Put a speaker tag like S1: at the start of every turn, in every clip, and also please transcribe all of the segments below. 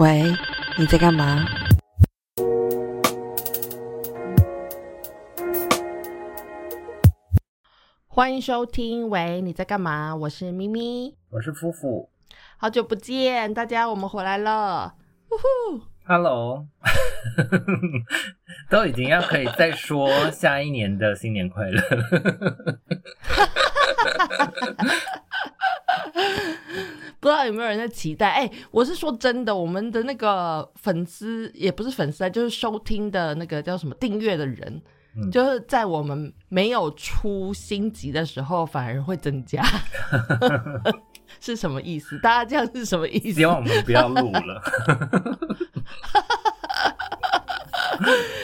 S1: 喂，你在干嘛？
S2: 欢迎收听，喂，你在干嘛？我是咪咪，
S3: 我是夫妇。
S2: 好久不见，大家，我们回来了。呼呼
S3: ，Hello，都已经要可以再说下一年的新年快乐。
S2: 不知道有没有人在期待？哎，我是说真的，我们的那个粉丝也不是粉丝啊，就是收听的那个叫什么订阅的人，就是在我们没有出新集的时候，反而会增加，是什么意思？大家这样是什么意思？
S3: 希望我们不要录了，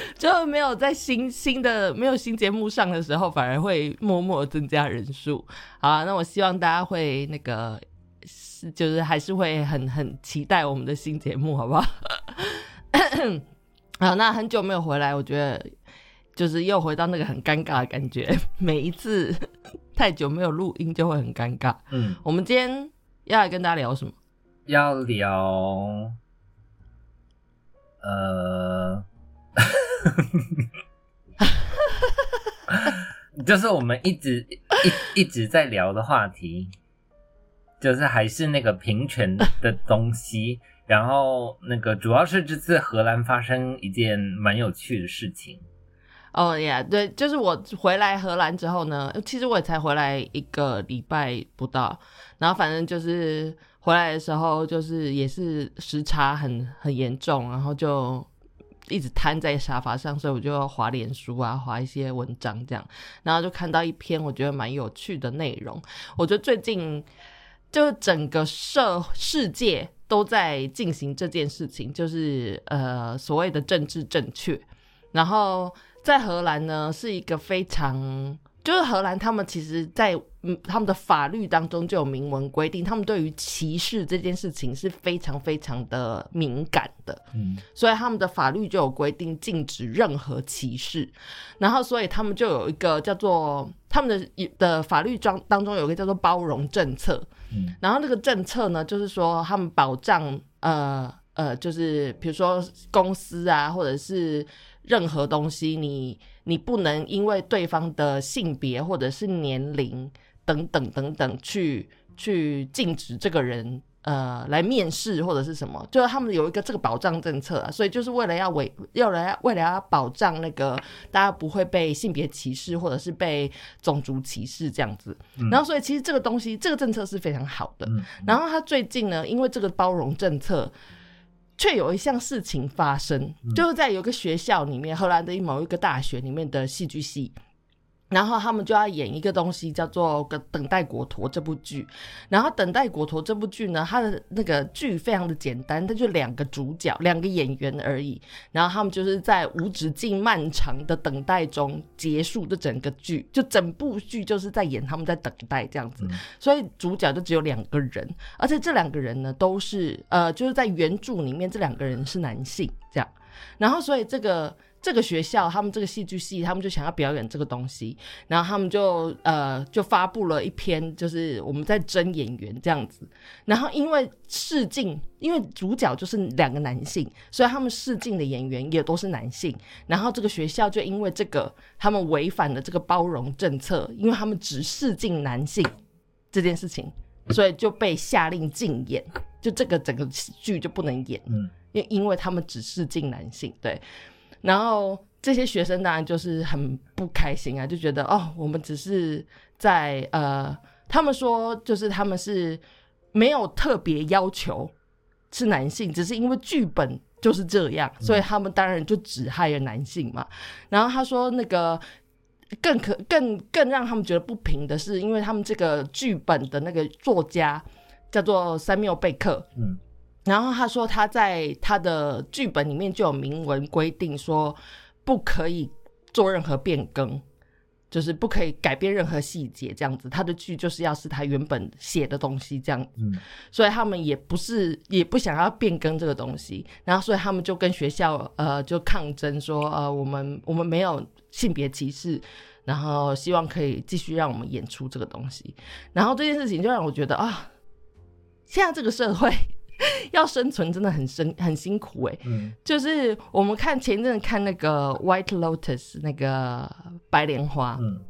S2: 就没有在新新的没有新节目上的时候，反而会默默增加人数。好，那我希望大家会那个。是，就是还是会很很期待我们的新节目，好不好？好，那很久没有回来，我觉得就是又回到那个很尴尬的感觉。每一次 太久没有录音，就会很尴尬。嗯，我们今天要来跟大家聊什么？
S3: 要聊，呃，就是我们一直一一直在聊的话题。就是还是那个平权的东西，然后那个主要是这次荷兰发生一件蛮有趣的事情。
S2: 哦呀，对，就是我回来荷兰之后呢，其实我也才回来一个礼拜不到，然后反正就是回来的时候，就是也是时差很很严重，然后就一直瘫在沙发上，所以我就要划脸书啊，划一些文章这样，然后就看到一篇我觉得蛮有趣的内容，我觉得最近。就是整个社世界都在进行这件事情，就是呃所谓的政治正确。然后在荷兰呢，是一个非常。就是荷兰，他们其实，在嗯他们的法律当中就有明文规定，他们对于歧视这件事情是非常非常的敏感的，嗯，所以他们的法律就有规定禁止任何歧视，然后所以他们就有一个叫做他们的的法律当当中有一个叫做包容政策，然后那个政策呢，就是说他们保障呃呃，就是比如说公司啊，或者是。任何东西，你你不能因为对方的性别或者是年龄等等等等去去禁止这个人呃来面试或者是什么，就是他们有一个这个保障政策啊，所以就是为了要为要来为了要保障那个大家不会被性别歧视或者是被种族歧视这样子，然后所以其实这个东西这个政策是非常好的，然后他最近呢，因为这个包容政策。却有一项事情发生，就是在有个学校里面，荷兰的某一个大学里面的戏剧系。然后他们就要演一个东西，叫做《个等待国陀》这部剧。然后《等待国陀》这部剧呢，它的那个剧非常的简单，它就两个主角、两个演员而已。然后他们就是在无止境漫长的等待中结束的整个剧，就整部剧就是在演他们在等待这样子。所以主角就只有两个人，而且这两个人呢都是呃，就是在原著里面这两个人是男性这样。然后所以这个。这个学校，他们这个戏剧系，他们就想要表演这个东西，然后他们就呃就发布了一篇，就是我们在争演员这样子。然后因为试镜，因为主角就是两个男性，所以他们试镜的演员也都是男性。然后这个学校就因为这个，他们违反了这个包容政策，因为他们只试镜男性这件事情，所以就被下令禁演，就这个整个剧就不能演，嗯，因因为他们只试镜男性，对。然后这些学生当然就是很不开心啊，就觉得哦，我们只是在呃，他们说就是他们是没有特别要求是男性，只是因为剧本就是这样，所以他们当然就只害了男性嘛。然后他说那个更可更更让他们觉得不平的是，因为他们这个剧本的那个作家叫做三缪贝克，嗯。然后他说，他在他的剧本里面就有明文规定说，不可以做任何变更，就是不可以改变任何细节，这样子。他的剧就是要是他原本写的东西这样子。所以他们也不是也不想要变更这个东西，然后所以他们就跟学校呃就抗争说，呃我们我们没有性别歧视，然后希望可以继续让我们演出这个东西。然后这件事情就让我觉得啊，现在这个社会。要生存真的很辛很辛苦哎、
S3: 嗯。
S2: 就是我们看前一阵看那个《White Lotus》那个白莲花，
S3: 嗯。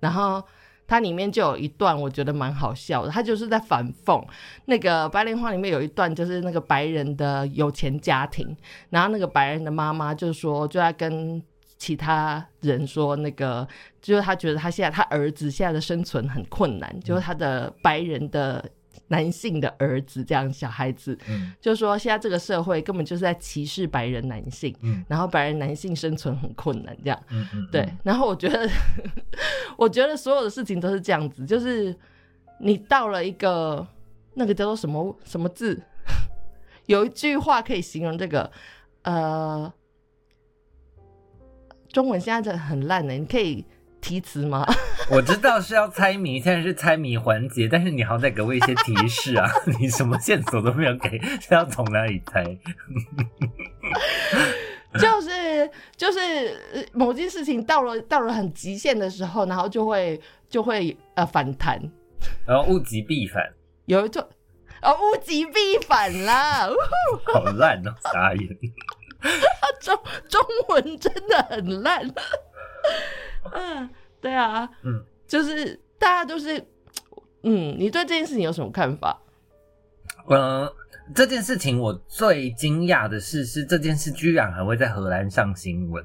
S2: 然后它里面就有一段我觉得蛮好笑的，它就是在反讽。那个白莲花里面有一段就是那个白人的有钱家庭，然后那个白人的妈妈就说就在跟其他人说那个就是他觉得他现在他儿子现在的生存很困难，就是他的白人的男性的儿子这样小孩子，
S3: 嗯。
S2: 就说现在这个社会根本就是在歧视白人男性，
S3: 嗯。
S2: 然后白人男性生存很困难这样。
S3: 嗯嗯，
S2: 对，然后我觉得，我觉得所有的事情都是这样子，就是你到了一个那个叫做什么什么字，有一句话可以形容这个，呃，中文现在真的很烂呢，你可以提词吗？
S3: 我知道是要猜谜，现在是猜谜环节，但是你好歹给我一些提示啊！你什么线索都没有给，是要从哪里猜？
S2: 就是就是呃某件事情到了到了很极限的时候，然后就会就会呃反弹，
S3: 然后物极必反，
S2: 有一种。哦，物极必反啦！
S3: 好烂哦，傻眼。
S2: 中中文真的很烂。嗯，对啊，
S3: 嗯，
S2: 就是大家都是，嗯，你对这件事情有什么看法？
S3: 嗯，这件事情我最惊讶的是，是这件事居然还会在荷兰上新闻。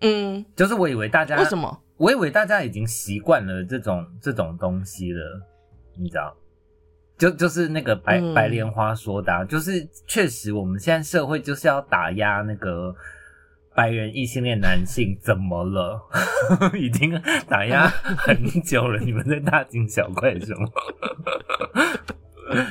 S2: 嗯，
S3: 就是我以为大家
S2: 为什么？
S3: 我以为大家已经习惯了这种这种东西了，你知道？就就是那个白、
S2: 嗯
S3: 白莲花说的、啊，就是确实我们现在社会就是要打压那个白人异性恋男性，怎么了？已经打压很久了，你们在大惊小怪什么？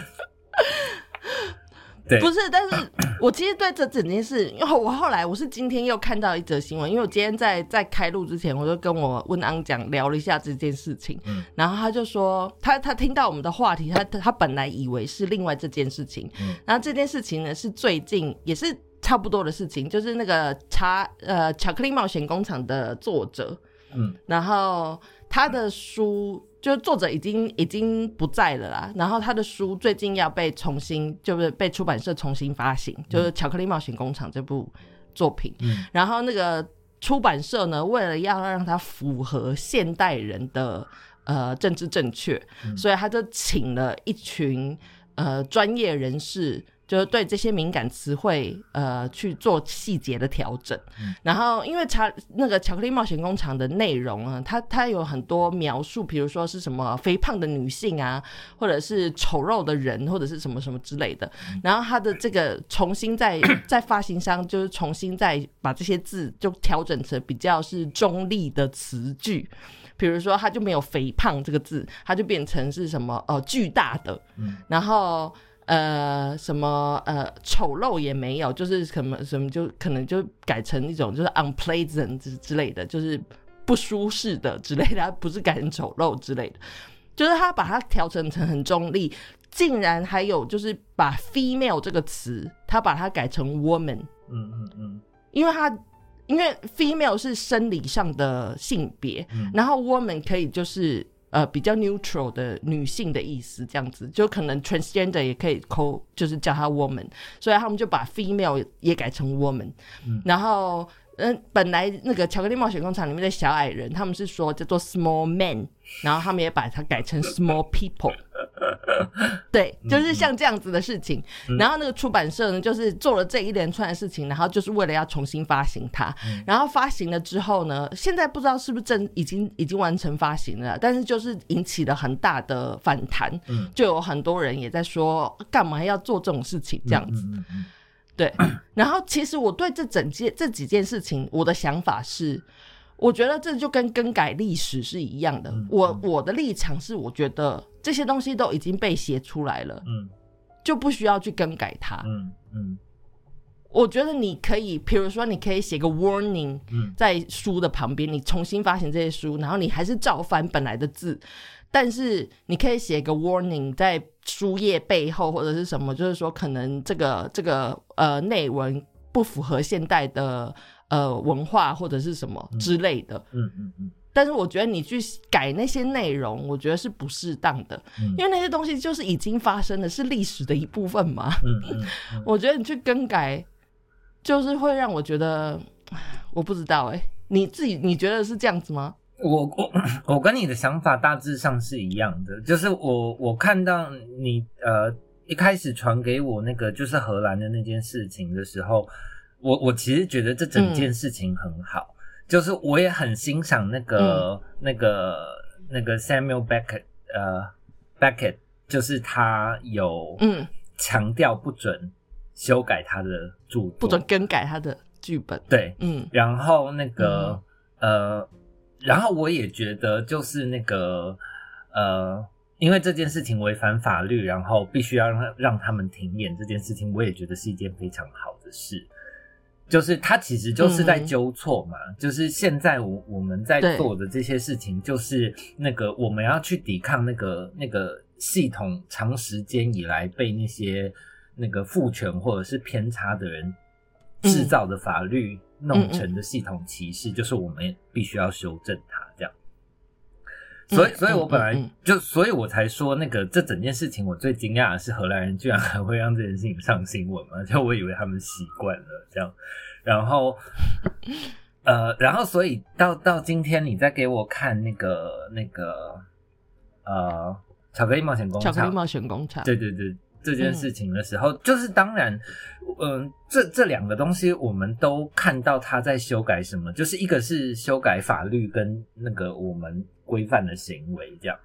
S3: 对，
S2: 不是，但是我其实对这整件事，因为我后来我是今天又看到一则新闻，因为我今天在在开录之前，我就跟我温安讲聊了一下这件事情，
S3: 嗯
S2: 然后他就说他他听到我们的话题，他他本来以为是另外这件事情，
S3: 嗯
S2: 然后这件事情呢是最近也是差不多的事情，就是那个茶呃巧克力冒险工厂的作者，
S3: 嗯。
S2: 然后他的书就是作者已经已经不在了啦，然后他的书最近要被重新就是被出版社重新发行，就是《巧克力冒险工厂》这部作品，
S3: 嗯。
S2: 然后那个出版社呢，为了要让它符合现代人的呃政治正确，所以他就请了一群呃专业人士。就是对这些敏感词汇，呃，去做细节的调整。然后，因为查那个巧克力冒险工厂的内容啊，它它有很多描述，比如说是什么肥胖的女性啊，或者是丑陋的人，或者是什么什么之类的。然后它的这个重新在在发行商就是重新再把这些字就调整成比较是中立的词句。比如说，它就没有“肥胖”这个字，它就变成是什么呃巨大的，
S3: 嗯
S2: 然后呃什么呃丑陋也没有，就是什么什么就可能就改成一种就是 unpleasant 之之类的，就是不舒适的之类的，不是改成丑陋之类的，就是他把它调整成很中立，竟然还有就是把 female 这个词，他把它改成 woman，
S3: 嗯嗯嗯。
S2: 因为他因为 female 是生理上的性别，
S3: 嗯。
S2: 然后 woman 可以就是呃比较 neutral 的女性的意思，这样子就可能 transgender 也可以扣，就是叫她 woman，所以他们就把 female 也改成 woman，、
S3: 嗯
S2: 然后。嗯，本来那个巧克力冒险工厂里面的小矮人，他们是说叫做 small men，然后他们也把它改成 small people。对，就是像这样子的事情。然后那个出版社呢，就是做了这一连串的事情，然后就是为了要重新发行它。然后发行了之后呢，现在不知道是不是正已经已经完成发行了，但是就是引起了很大的反弹，
S3: 嗯
S2: 就有很多人也在说，干嘛要做这种事情这样子。对，然后其实我对这整件这几件事情，我的想法是，我觉得这就跟更改历史是一样的。
S3: 嗯
S2: 我我的立场是，我觉得这些东西都已经被写出来了，
S3: 嗯。
S2: 就不需要去更改它。
S3: 嗯嗯。
S2: 我觉得你可以，比如说，你可以写个 warning
S3: 嗯。
S2: 在书的旁边，你重新发行这些书，然后你还是照翻本来的字，但是你可以写个 warning 在书页背后或者是什么，就是说可能这个这个呃内文不符合现代的呃文化或者是什么之类的。
S3: 嗯嗯嗯
S2: 但是我觉得你去改那些内容，我觉得是不适当的，
S3: 嗯
S2: 因为那些东西就是已经发生的，是历史的一部分嘛。
S3: 嗯嗯嗯
S2: 我觉得你去更改，就是会让我觉得，我不知道哎、你自己你觉得是这样子吗？
S3: 我我我跟你的想法大致上是一样的，就是我我看到你呃一开始传给我那个就是荷兰的那件事情的时候，我我其实觉得这整件事情很好，就是我也很欣赏那个、那个那个 Samuel Beckett 呃 Beckett，就是他有
S2: 嗯，
S3: 强调不准修改他的著作，
S2: 不准更改他的剧本。
S3: 对，
S2: 嗯。
S3: 然后那个、呃，然后我也觉得就是那个呃，因为这件事情违反法律，然后必须要让让他们停演这件事情，我也觉得是一件非常好的事。就是他其实就是在
S2: 嗯
S3: 纠错嘛，就是现在我我们在做的这些事情，就是那个我们要去抵抗那个那个系统长时间以来被那些那个父权或者是偏差的人制造的法律弄成的系统歧视，就是我们必须要修正它这样。所以，
S2: 嗯
S3: 所以我本来就，所以我才说，那个这整件事情，我最惊讶的是荷兰人居然还会让这件事情上新闻嘛？就我以为他们习惯了这样，然后，呃，然后所以到到今天，你再给我看那个那个呃巧克力冒险工厂，
S2: 巧克力冒险工厂。
S3: 对对对，这件事情的时候，就是当然，嗯、这这两个东西我们都看到他在修改什么，就是一个是修改法律跟那个我们规范的行为这样，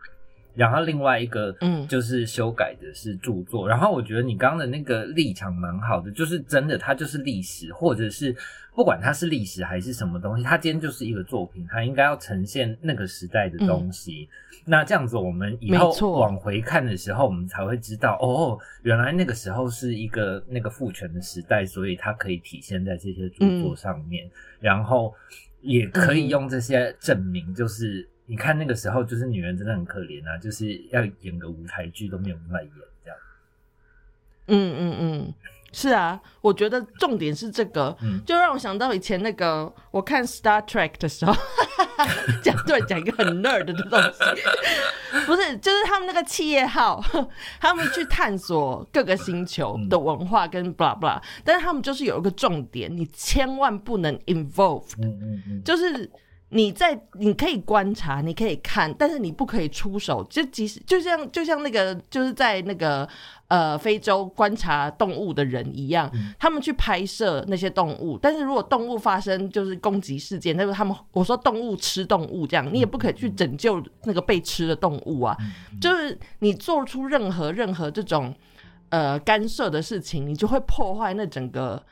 S3: 然后另外一个
S2: 嗯。
S3: 就是修改的是著作，然后我觉得你刚刚的那个立场蛮好的，就是真的它就是历史，或者是不管它是历史还是什么东西，它今天就是一个作品，它应该要呈现那个时代的东西。那这样子，我们以后往回看的时候，我们才会知道，哦，原来那个时候是一个那个父权的时代，所以它可以体现在这些著作上面，然后也可以用这些证明，就是你看那个时候，就是女人真的很可怜啊，就是要演个舞台剧都没有办法演这样。
S2: 嗯嗯嗯，是啊，我觉得重点是这个，
S3: 嗯
S2: 就让我想到以前那个我看 Star Trek 的时候，讲对讲一个很 nerd 的东西，不是，就是他们那个企业号，他们去探索各个星球的文化跟 blah blah，但是他们就是有一个重点，你千万不能 involve
S3: 嗯嗯嗯，
S2: 就是你在你可以观察，你可以看，但是你不可以出手。就即使就像就像那个就是在那个呃非洲观察动物的人一样，他们去拍摄那些动物，但是如果动物发生就是攻击事件，那个他们我说动物吃动物这样，你也不可以去拯救那个被吃的动物啊。就是你做出任何任何这种呃干涉的事情，你就会破坏那整个。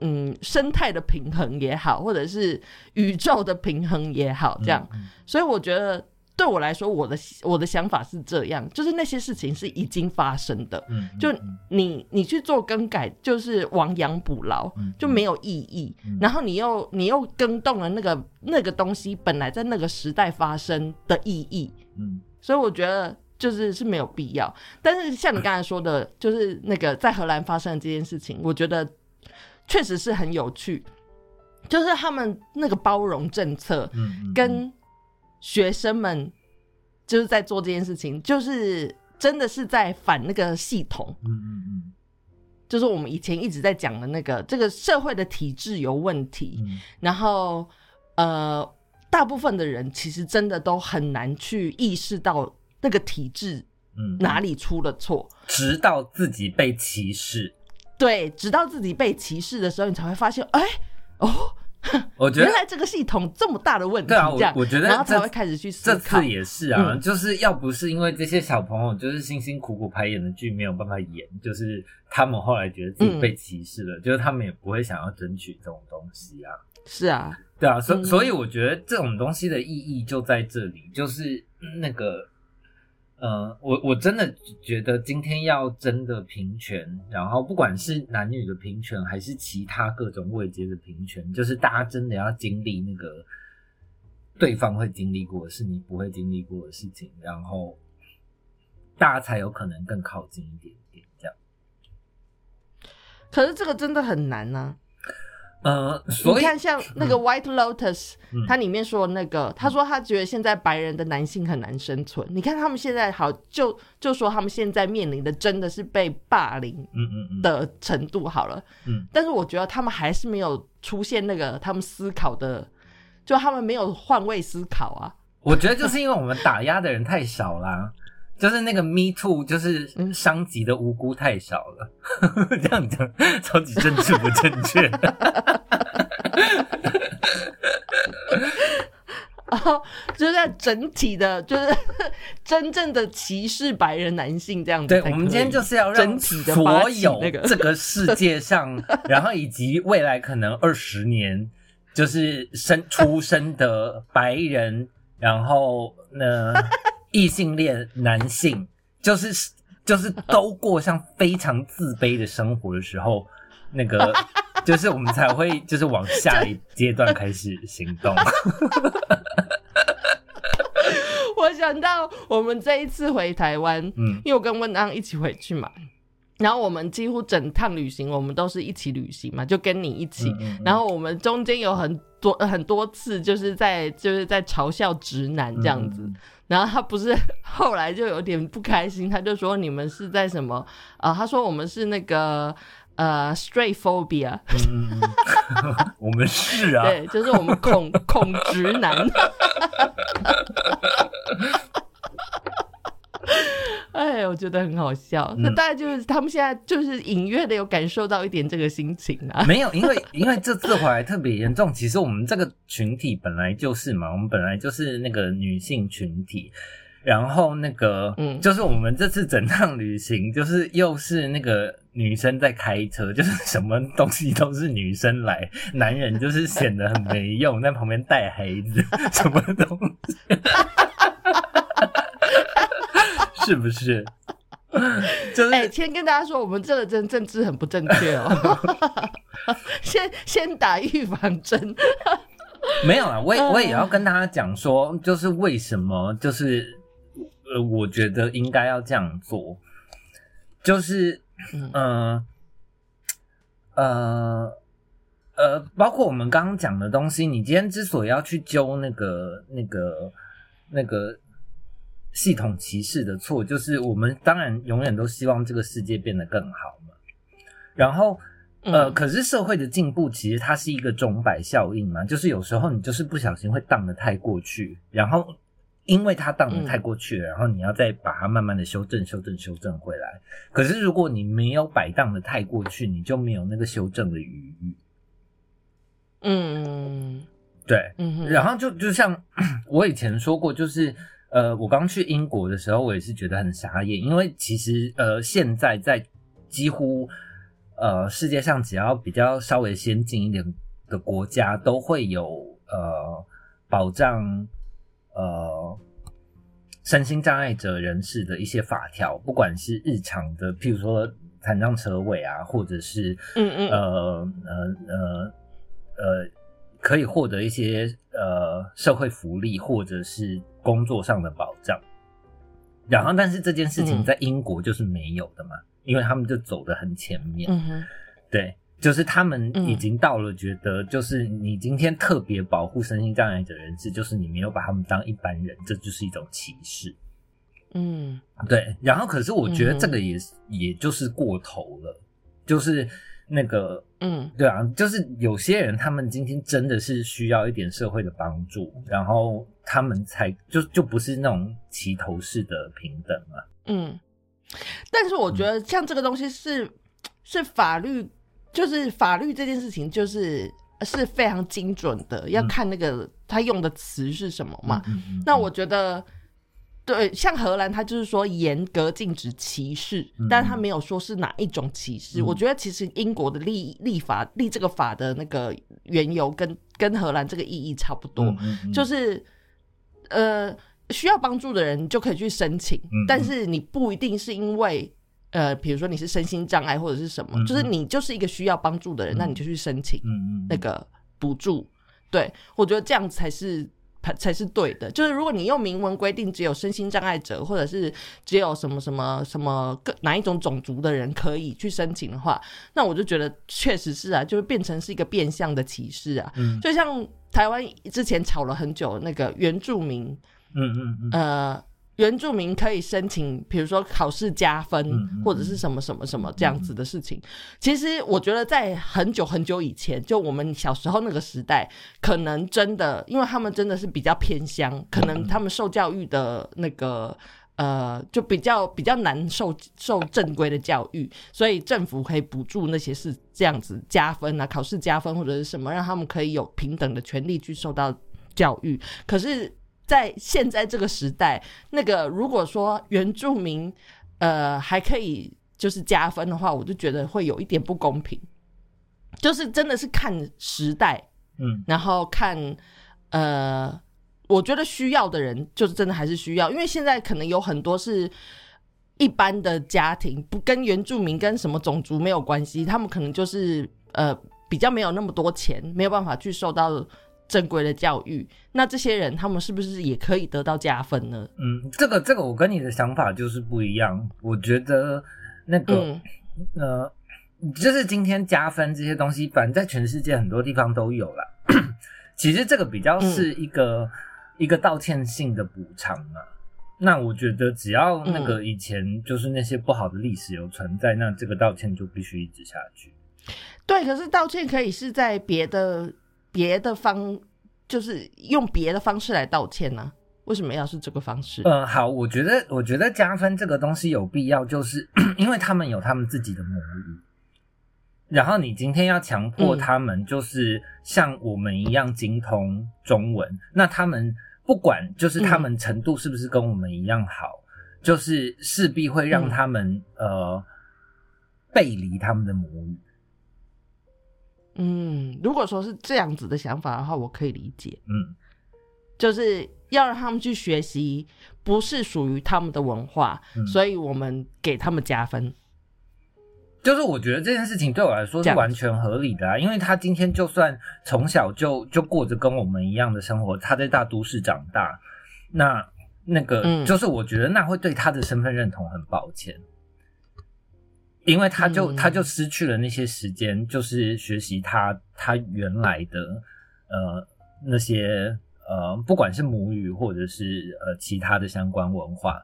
S2: 嗯，生态的平衡也好，或者是宇宙的平衡也好，这样，
S3: 嗯
S2: 所以我觉得对我来说，我的我的想法是这样，就是那些事情是已经发生的，
S3: 嗯，
S2: 就
S3: 嗯。
S2: 你你去做更改，就是亡羊补牢，
S3: 嗯
S2: 就没有意义。然后你又你又更动了那个那个东西本来在那个时代发生的意义，
S3: 嗯。
S2: 所以我觉得就是是没有必要。但是像你刚才说的，就是那个在荷兰发生的这件事情，我觉得确实是很有趣，就是他们那个包容政策跟学生们就是在做这件事情，就是真的是在反那个系统。
S3: 嗯嗯嗯。
S2: 就是我们以前一直在讲的那个，这个社会的体制有问题，
S3: 嗯。
S2: 然后呃，大部分的人其实真的都很难去意识到那个体制
S3: 嗯，
S2: 哪里出了错。
S3: 直到自己被歧视，
S2: 对，直到自己被歧视的时候，你才会发现，哎，哦，
S3: 我觉得
S2: 原来这个系统这么大的问题，
S3: 对啊，我我觉得
S2: 然后才会开始去思考
S3: 这
S2: 考
S3: 次。也是啊，
S2: 嗯
S3: 就是要不是因为这些小朋友就是辛辛苦苦排演的剧没有办法演，就是他们后来觉得自己
S2: 嗯
S3: 被歧视了，就是他们也不会想要争取这种东西啊。
S2: 是啊，
S3: 对啊，所、
S2: 嗯
S3: 所以我觉得这种东西的意义就在这里，就是那个，呃，我我真的觉得今天要真的平权，然后不管是男女的平权，还是其他各种位阶的平权，就是大家真的要经历那个对方会经历过是你不会经历过的事情，然后大家才有可能更靠近一点点这样。
S2: 可是这个真的很难呢、
S3: 呃，
S2: 你
S3: 所以
S2: 看，像那个 White Lotus，、
S3: 嗯
S2: 它里面说那个，他说他觉得现在白人的男性很难生存。你看他们现在好，就就说他们现在面临的真的是被霸凌的程度好了，
S3: 嗯，
S2: 但是我觉得他们还是没有出现那个他们思考的，就他们没有换位思考啊。
S3: 我觉得就是因为我们打压的人太少啦，就是那个 Me Too，就是
S2: 嗯
S3: 伤及的无辜太少了。这样讲超级政治不正确。
S2: 然 后就是在整体的，就是真正的歧视白人男性这样子
S3: 对。我们今天就是要让所有这个世界上，然后以及未来可能二十年，就是生出生的白人，然后呢 异性恋男性，就是就是都过上非常自卑的生活的时候，那个就是我们才会就是往下一阶段开始行动。
S2: 我想到我们这一次回台湾，
S3: 嗯
S2: 因为我跟温安一起回去嘛，然后我们几乎整趟旅行我们都是一起旅行嘛，就跟你一起，然后我们中间有很多很多次就是在就是在嘲笑直男这样子。
S3: 嗯
S2: 然后他不是 后来就有点不开心，他就说你们是在什么？啊，他说我们是那个呃 straight phobia，、
S3: 嗯我们是啊，
S2: 对，就是我们恐恐直男。哎，我觉得很好笑。那
S3: 嗯
S2: 大概就是他们现在就是隐约的有感受到一点这个心情啊。
S3: 没有，因为 因为这次回来特别严重。其实我们这个群体本来就是嘛，我们本来就是那个女性群体。然后那个，
S2: 嗯
S3: 就是我们这次整趟旅行，就是又是那个女生在开车，就是什么东西都是女生来，男人就是显得很没用，在旁边带孩子，什么东西，是不是？就是
S2: 哎、先跟大家说，我们这个真政治很不正确哦。先先打预防针。
S3: 没有啊，我也
S2: 嗯
S3: 我也要跟大家讲说，就是为什么，就是呃，我觉得应该要这样做，就是
S2: 嗯
S3: 嗯呃呃，包括我们刚刚讲的东西，你今天之所以要去揪那个那个那个系统歧视的错，就是我们当然永远都希望这个世界变得更好嘛，然后。呃，
S2: 嗯
S3: 可是社会的进步其实它是一个钟摆效应嘛，就是有时候你就是不小心会荡得太过去，然后因为它荡得太过去了，然后你要再把它慢慢的修正、修正、修正回来。可是如果你没有摆荡的太过去，你就没有那个修正的余裕。
S2: 嗯
S3: 对，
S2: 嗯，
S3: 然后就就像 我以前说过，就是呃，我刚去英国的时候，我也是觉得很傻眼，因为其实呃，现在在几乎呃世界上只要比较稍微先进一点的国家，都会有呃保障呃身心障碍者人士的一些法条，不管是日常的，譬如说残障车位啊，或者是
S2: 嗯嗯。
S3: 呃呃呃呃，可以获得一些呃社会福利或者是工作上的保障。然后，但是这件事情
S2: 嗯
S3: 在英国就是没有的嘛，因为他们就走得很前面。
S2: 嗯哼，
S3: 对，就是他们
S2: 嗯
S3: 已经到了觉得，就是你今天特别保护身心障碍者人士，就是你没有把他们当一般人，这就是一种歧视。
S2: 嗯
S3: 对，然后可是我觉得这个也是、也就是过头了，就是那个
S2: 嗯
S3: 对啊，就是有些人他们今天真的是需要一点社会的帮助，然后他们才就就不是那种齐头式的平等嘛。
S2: 嗯。但是我觉得像这个东西是是法律，就是法律这件事情，就是是非常精准的，要看那个他用的词是什么嘛。
S3: 嗯嗯
S2: 那我觉得，对，像荷兰，它就是说严格禁止歧视，
S3: 嗯
S2: 但是他没有说是哪一种歧视。
S3: 嗯
S2: 我觉得其实英国的立立法立这个法的那个缘由跟跟荷兰这个意义差不多，就是呃需要帮助的人就可以去申请，
S3: 嗯
S2: 但是你不一定是因为。呃，比如说你是身心障碍或者是什么，
S3: 嗯
S2: 就是你就是一个需要帮助的人，
S3: 嗯
S2: 那你就去申请。那个补助。对我觉得这样才是才才是对的。就是如果你用明文规定只有身心障碍者，或者是只有什么什么什么各哪一种种族的人可以去申请的话，那我就觉得确实是啊，就是变成是一个变相的歧视啊。
S3: 嗯
S2: 就像台湾之前吵了很久那个原住民，
S3: 嗯嗯嗯，
S2: 呃，原住民可以申请，比如说考试加分，或者是什么什么什么这样子的事情。其实我觉得在很久很久以前，就我们小时候那个时代，可能真的，因为他们真的是比较偏乡，可能他们受教育的那个。呃，就比较比较难受受正规的教育，所以政府可以补助那些是这样子加分啊，考试加分或者是什么，让他们可以有平等的权利去受到教育。可是，在现在这个时代，那个如果说原住民呃还可以就是加分的话，我就觉得会有一点不公平。就是真的是看时代，
S3: 嗯
S2: 然后看呃，我觉得需要的人就是真的还是需要，因为现在可能有很多是一般的家庭，不跟原住民跟什么种族没有关系，他们可能就是呃比较没有那么多钱，没有办法去受到正规的教育。那这些人他们是不是也可以得到加分呢？
S3: 嗯，这个这个我跟你的想法就是不一样。我觉得那个、
S2: 嗯
S3: 呃，就是今天加分这些东西，反正在全世界很多地方都有啦。其实这个比较是一个、一个道歉性的补偿嘛。那我觉得只要那个以前就是那些不好的历史有存在，那这个道歉就必须一直下去。
S2: 对，可是道歉可以是在别的别的方，就是用别的方式来道歉呢、为什么要是这个方式？
S3: 嗯，好，我觉得我觉得加分这个东西有必要，就是 因为他们有他们自己的母语，然后你今天要强迫
S2: 嗯。
S3: 他们就是像我们一样精通中文，那他们不管就是他们程度是不是跟我们一样好，就是势必会让他们、呃背离他们的母语。
S2: 嗯，如果说是这样子的想法的话，我可以理解，
S3: 嗯。
S2: 就是要让他们去学习不是属于他们的文化，
S3: 嗯。
S2: 所以我们给他们加分。
S3: 就是我觉得这件事情对我来说是完全合理的啊，因为他今天就算从小就就过着跟我们一样的生活，他在大都市长大，那那个、
S2: 嗯。
S3: 就是我觉得那会对他的身份认同很抱歉，因为他就、
S2: 嗯
S3: 他就失去了那些时间，就是学习他他原来的呃那些呃不管是母语或者是呃其他的相关文化，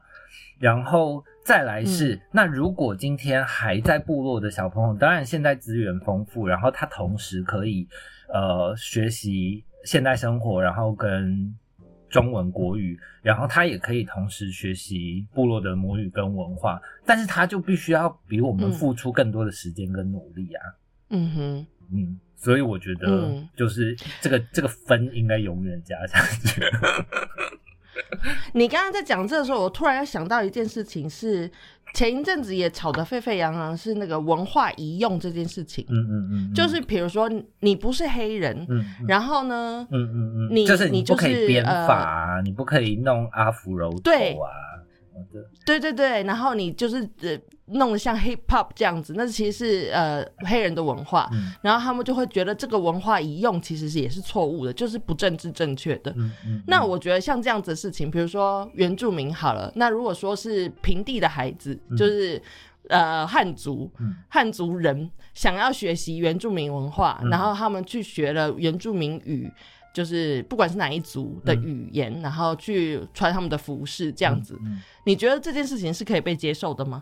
S3: 然后再来是，
S2: 嗯。
S3: 那如果今天还在部落的小朋友，当然现在资源丰富，然后他同时可以呃学习现代生活，然后跟中文国语，然后他也可以同时学习部落的母语跟文化，但是他就必须要比我们
S2: 嗯
S3: 付出更多的时间跟努力啊。
S2: 嗯哼，
S3: 嗯，所以我觉得
S2: 嗯
S3: 就是这个、这个分应该永远加上去。
S2: 你刚刚在讲这的时候，我突然要想到一件事情是，前一阵子也吵得沸沸扬扬，是那个文化移用这件事情。
S3: 嗯嗯嗯嗯，
S2: 就是比如说你不是黑人，
S3: 嗯嗯。
S2: 然后呢，
S3: 嗯嗯嗯，
S2: 你
S3: 就是
S2: 你
S3: 不可以编
S2: 呃
S3: 发啊，你不可以弄阿芙柔头
S2: 对。
S3: 啊，
S2: 对对对，然后你就是呃弄得像 hip hop 这样子，那其实是呃黑人的文化，
S3: 嗯。
S2: 然后他们就会觉得这个文化一用其实是也是错误的，就是不政治正确的。
S3: 嗯嗯，嗯。
S2: 那我觉得像这样子的事情，比如说原住民好了，那如果说是平地的孩子，就是呃汉族
S3: 嗯。
S2: 汉族人想要学习原住民文化，
S3: 嗯。
S2: 然后他们去学了原住民语。就是不管是哪一族的
S3: 嗯。
S2: 语言，然后去穿他们的服饰，这样子，
S3: 嗯。
S2: 你觉得这件事情是可以被接受的吗？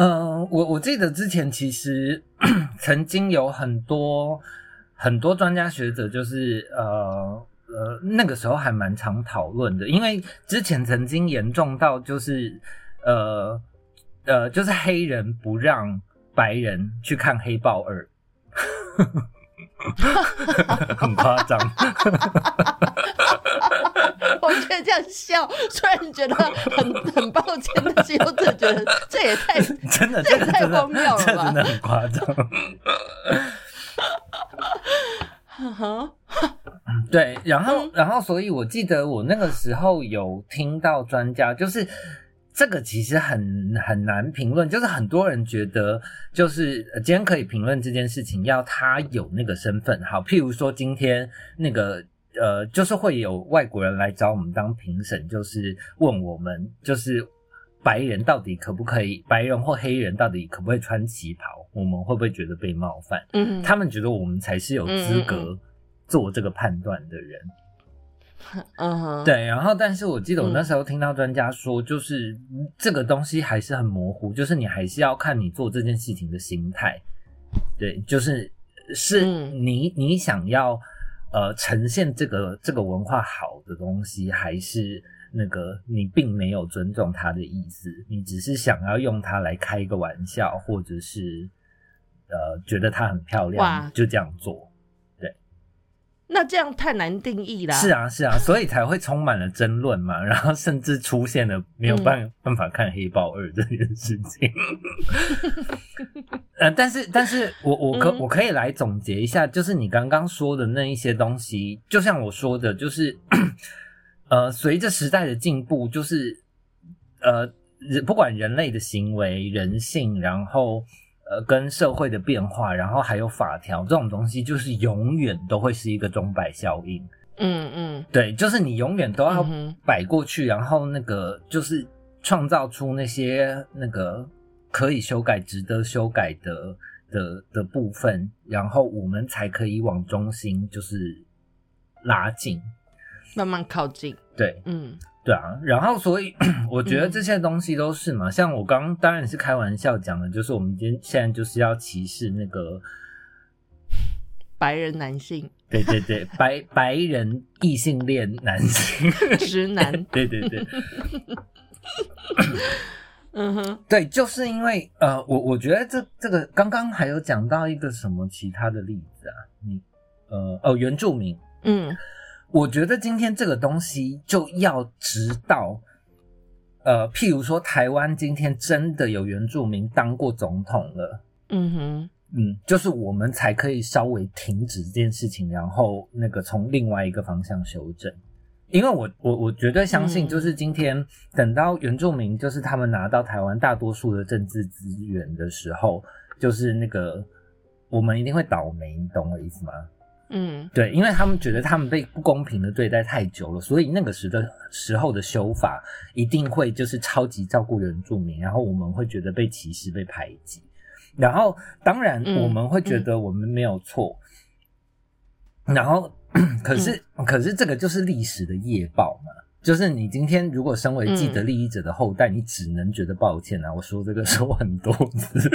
S3: 嗯，我我记得之前其实 曾经有很多很多专家学者，就是呃呃那个时候还蛮常讨论的，因为之前曾经严重到就是呃呃就是黑人不让白人去看《黑豹二》。很夸张，
S2: 我觉得这样笑，虽然觉得很很抱歉，但是又真的觉得这也太
S3: 真的，
S2: 这也太荒谬了吧
S3: 真的很夸张。
S2: 哈
S3: 对，然后，
S2: 嗯
S3: 然后，所以我记得我那个时候有听到专家，就是这个其实很很难评论，就是很多人觉得，就是呃今天可以评论这件事情，要他有那个身份。好，譬如说今天那个呃，就是会有外国人来找我们当评审，就是问我们，就是白人到底可不可以，白人或黑人到底可不可以穿旗袍，我们会不会觉得被冒犯？
S2: 嗯，
S3: 他们觉得我们才是有资
S2: 嗯
S3: 格做这个判断的人。
S2: 嗯哼，
S3: 对，然后但是我记得我
S2: 嗯
S3: 那时候听到专家说，就是这个东西还是很模糊，就是你还是要看你做这件事情的心态。对，就是是
S2: 嗯
S3: 你你想要呃呈现这个这个文化好的东西，还是那个你并没有尊重他的意思，你只是想要用它来开一个玩笑，或者是呃觉得它很漂亮，就这样做。
S2: 那这样太难定义啦。
S3: 是，啊，是啊，所以才会充满了争论嘛，然后甚至出现了没有办
S2: 嗯
S3: 办法看《黑豹二》这件事情。呃，但是，但是我我可、
S2: 嗯
S3: 我可以来总结一下，就是你刚刚说的那一些东西，就像我说的，就是 呃，随着时代的进步，就是呃，人不管人类的行为、人性，然后呃，跟社会的变化，然后还有法条这种东西，就是永远都会是一个钟摆效应。
S2: 嗯嗯
S3: 对，就是你永远都要摆过去，然后那个就是创造出那些那个可以修改、值得修改的的的部分，然后我们才可以往中心就是拉近。
S2: 慢慢靠近。
S3: 对
S2: 嗯
S3: 对啊，然后所以 我觉得
S2: 嗯。
S3: 这些东西都是嘛，像我刚刚当然是开玩笑讲的，就是我们今天现在就是要歧视那个
S2: 白人男性、
S3: 对对对 白白人异性恋男性，
S2: 直男，
S3: 对 对对。
S2: 嗯哼，
S3: 对，就是因为呃，我我觉得这这个刚刚还有讲到一个什么其他的例子啊，你呃哦原住民，
S2: 嗯
S3: 我觉得今天这个东西就要直到呃，譬如说台湾今天真的有原住民当过总统了，
S2: 嗯哼，
S3: 嗯，就是我们才可以稍微停止这件事情，然后那个从另外一个方向修正。因为我我我绝对相信，
S2: 嗯
S3: 就是今天等到原住民就是他们拿到台湾大多数的政治资源的时候，就是那个我们一定会倒霉，你懂我意思吗？
S2: 嗯
S3: 对，因为他们觉得他们被不公平的对待太久了，所以那个时的时候的修法一定会就是超级照顾原住民，然后我们会觉得被歧视、被排挤，然后当然我们会觉得我们没有错，然后可是、可是这个就是历史的夜报嘛。就是你今天如果身为既得利益者的后代，你只能觉得抱歉啊！我说这个 说很多次，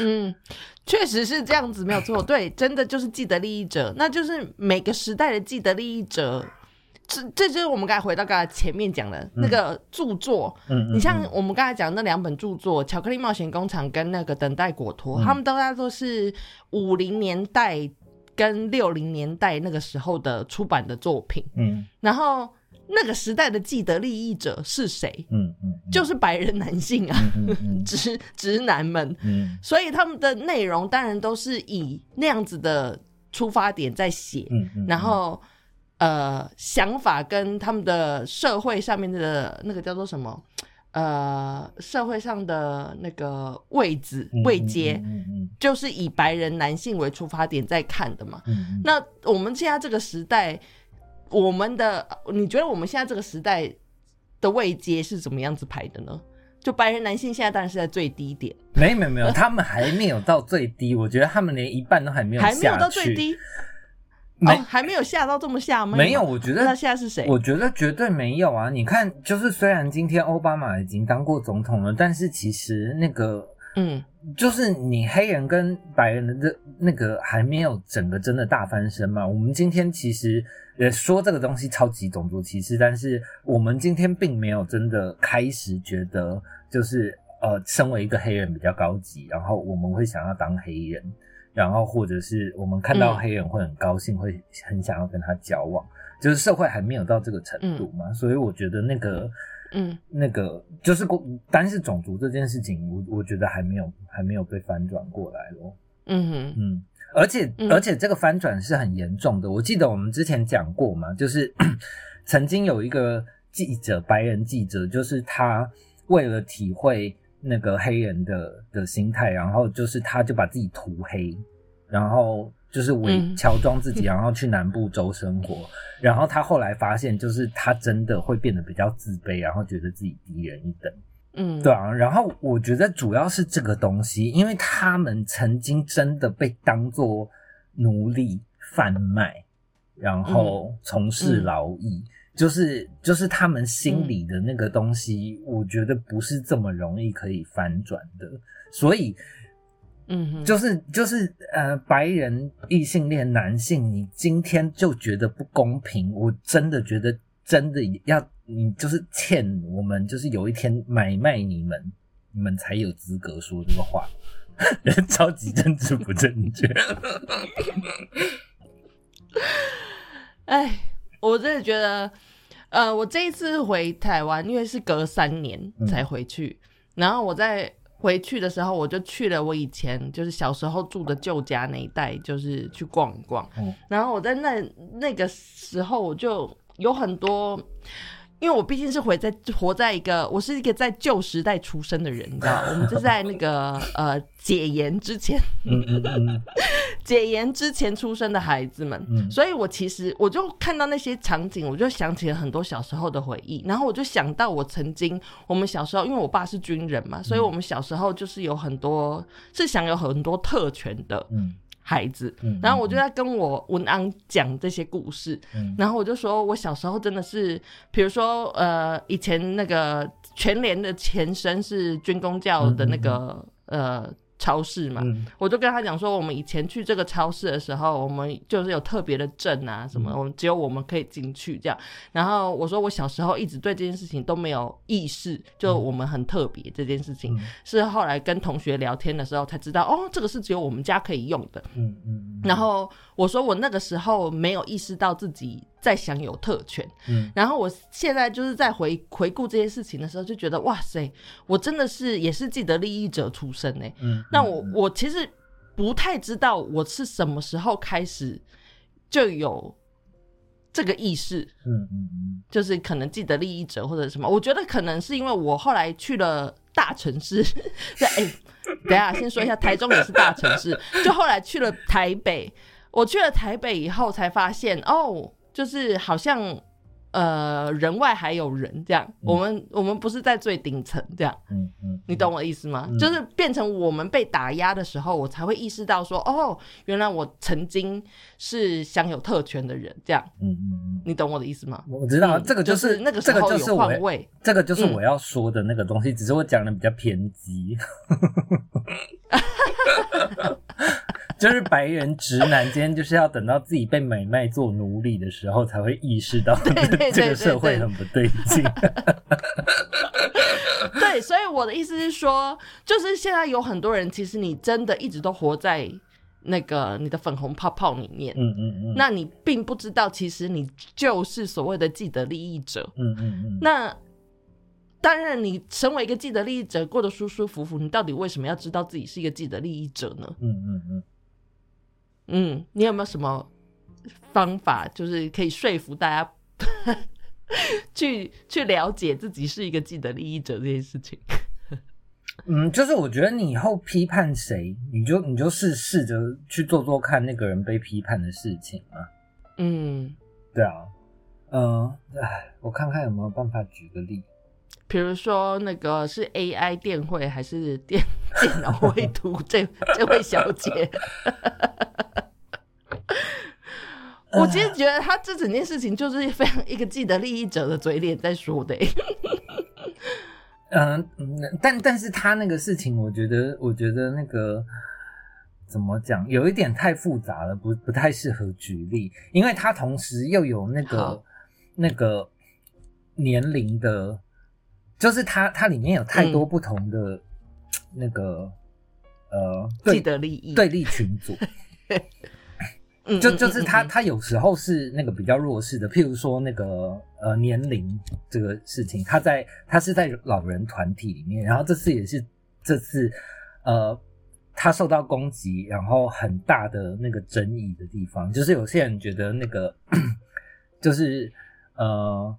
S2: 嗯，确实是这样子，没有错。对，真的就是既得利益者，那就是每个时代的既得利益者。这这就是我们刚才回到刚才前面讲的那个著作，
S3: 嗯，
S2: 你像
S3: 嗯
S2: 我们刚才讲那两本著作《巧克力冒险工厂》跟那个《等待果陀》
S3: 嗯
S2: 他们都在都是五零年代跟六零年代那个时候的出版的作品。
S3: 嗯
S2: 然后那个时代的既得利益者是谁？
S3: 嗯嗯，嗯。
S2: 就是白人男性啊，直直男们。
S3: 嗯。
S2: 所以他们的内容当然都是以那样子的出发点在写，
S3: 嗯嗯，
S2: 然后呃想法跟他们的社会上面的那个叫做什么？呃社会上的那个位置
S3: 嗯
S2: 位阶，
S3: 嗯嗯。
S2: 就是以白人男性为出发点在看的嘛。
S3: 嗯嗯，
S2: 那我们现在这个时代，我们的你觉得我们现在这个时代的位阶是怎么样子排的呢？就白人男性现在当然是在最低点，
S3: 没有没有没有，他们还没有到最低，我觉得他们连一半都还没有
S2: 还没有到最，低。
S3: 没
S2: 哦，还没有下到这么下吗？
S3: 没有，我觉得
S2: 那
S3: 得
S2: 现在是谁？
S3: 我觉得绝对没有啊！你看，就是虽然今天奥巴马已经当过总统了，但是其实那个
S2: 嗯
S3: 就是你黑人跟白人的那个还没有整个真的大翻身嘛。我们今天其实呃说这个东西超级种族歧视，但是我们今天并没有真的开始觉得就是呃身为一个黑人比较高级，然后我们会想要当黑人，然后或者是我们看到
S2: 嗯
S3: 黑人会很高兴，会很想要跟他交往，就是社会还没有到这个程度嘛，所以我觉得那个。
S2: 嗯
S3: 那个就是过单是种族这件事情，我我觉得还没有还没有被翻转过来咯。
S2: 嗯哼
S3: 嗯，而且、
S2: 嗯
S3: 而且这个翻转是很严重的。我记得我们之前讲过嘛，就是 曾经有一个记者，白人记者，就是他为了体会那个黑人的的心态，然后就是他就把自己涂黑，然后就是伪
S2: 嗯
S3: 乔装自己，然后去南部州生活。然后他后来发现，就是他真的会变得比较自卑，然后觉得自己低人一等。
S2: 嗯，
S3: 对啊，然后我觉得主要是这个东西，因为他们曾经真的被当做奴隶贩卖，然后从事
S2: 嗯。
S3: 劳役，就是就是他们心里的那个东西，我觉得不是这么容易可以翻转的，所以。
S2: 嗯哼，
S3: 就是就是呃，白人异性恋男性，你今天就觉得不公平，我真的觉得真的要你就是欠我们，就是有一天买卖你们，你们才有资格说这个话，超级政治不正确。
S2: 哎，我真的觉得，呃，我这一次回台湾，因为是隔三年
S3: 嗯
S2: 才回去，然后我在回去的时候，我就去了我以前就是小时候住的旧家那一带，就是去逛一逛。
S3: 嗯
S2: 然后我在那那个时候，我就有很多。因为我毕竟是活在活在一个，我是一个在旧时代出生的人，你知道，我们就在那个呃解严之前，解严之前出生的孩子们，
S3: 嗯。
S2: 所以我其实我就看到那些场景，我就想起了很多小时候的回忆，然后我就想到我曾经我们小时候，因为我爸是军人嘛，所以我们小时候就是有很多是享有很多特权的
S3: 嗯
S2: 孩子，
S3: 嗯，
S2: 然后我就在跟我文安讲这些故事，
S3: 嗯。
S2: 然后我就说我小时候真的是，比如说呃，以前那个全联的前身是军工教的那个、呃超市嘛，
S3: 嗯。
S2: 我就跟他讲说，我们以前去这个超市的时候，我们就是有特别的证啊，什么，我们只有我们可以进去这样。然后我说，我小时候一直对这件事情都没有意识，就我们很特别这件事情，
S3: 嗯。
S2: 是后来跟同学聊天的时候才知道，哦，这个是只有我们家可以用的。
S3: 嗯嗯，
S2: 然后我说，我那个时候没有意识到自己在享有特权。
S3: 嗯
S2: 然后我现在就是在回回顾这些事情的时候，就觉得哇塞，我真的是也是既得利益者出身呢。
S3: 嗯，
S2: 那我我其实不太知道我是什么时候开始就有这个意识，
S3: 嗯嗯嗯
S2: 就是可能既得利益者或者什么。我觉得可能是因为我后来去了大城市，对，哎、等下先说一下，台中也是大城市，就后来去了台北。我去了台北以后才发现，哦，就是好像呃人外还有人这样，我们我们不是在最顶层这样。
S3: 嗯嗯，
S2: 你懂我的意思吗？
S3: 嗯
S2: 就是变成我们被打压的时候，我才会意识到说，哦，原来我曾经是享有特权的人，这样，
S3: 嗯嗯嗯，
S2: 你懂我的意思吗？
S3: 我知道
S2: 嗯
S3: 这个
S2: 就是那个时
S3: 这个
S2: 候有换位，
S3: 这个就是
S2: 嗯
S3: 我要说的那个东西，只是我讲的比较偏激。就是白人直男今天就是要等到自己被买卖做奴隶的时候，才会意识到
S2: 对对
S3: 这个社会很不对劲。
S2: 对，所以我的意思是说，就是现在有很多人，其实你真的一直都活在那个你的粉红泡泡里面，
S3: 嗯嗯嗯，
S2: 那你并不知道，其实你就是所谓的既得利益者。
S3: 嗯嗯嗯，
S2: 那当然，你成为一个既得利益者，过得舒舒服服，你到底为什么要知道自己是一个既得利益者呢？
S3: 嗯嗯嗯，
S2: 嗯，你有没有什么方法，就是可以说服大家 去去了解自己是一个既得利益者这件事情？
S3: 嗯，就是我觉得你以后批判谁，你就你就试试着去做做看那个人被批判的事情啊。
S2: 嗯，
S3: 对啊，嗯，哎，我看看有没有办法举个例。
S2: 比如说那个是 AI 电绘还是电电脑绘图这 这位小姐。我其实觉得他这整件事情就是非常一个既得利益者的嘴脸在说的、欸，
S3: 嗯，嗯但但是他那个事情，我觉得，我觉得那个怎么讲，有一点太复杂了，不不太适合举例，因为他同时又有那个那个年龄的，就是它它里面有太多不同的、那个呃
S2: 既
S3: 对
S2: 得利益，
S3: 对立群组，
S2: 嗯，
S3: 就
S2: 嗯
S3: 就是他，他有时候是那个比较弱势的，譬如说那个呃年龄这个事情，他在他是在老人团体里面，然后这次也是这次呃他受到攻击，然后很大的那个争议的地方，就是有些人觉得那个 就是呃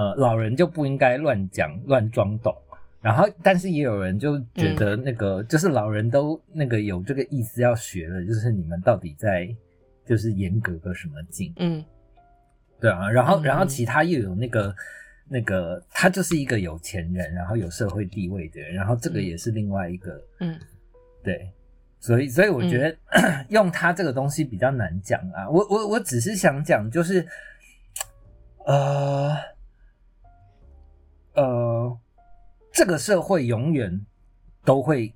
S3: 呃老人就不应该乱讲乱装懂，然后，但是也有人就觉得那个、就是老人都那个有这个意思要学了，就是你们到底在就是严格个什么劲？
S2: 嗯
S3: 对啊，然后
S2: 嗯
S3: 然后其他又有那个那个他就是一个有钱人，然后有社会地位的人，然后这个
S2: 嗯
S3: 也是另外一个
S2: 嗯
S3: 对，所以所以我觉得、用他这个东西比较难讲啊。我我我只是想讲，就是呃呃，这个社会永远都会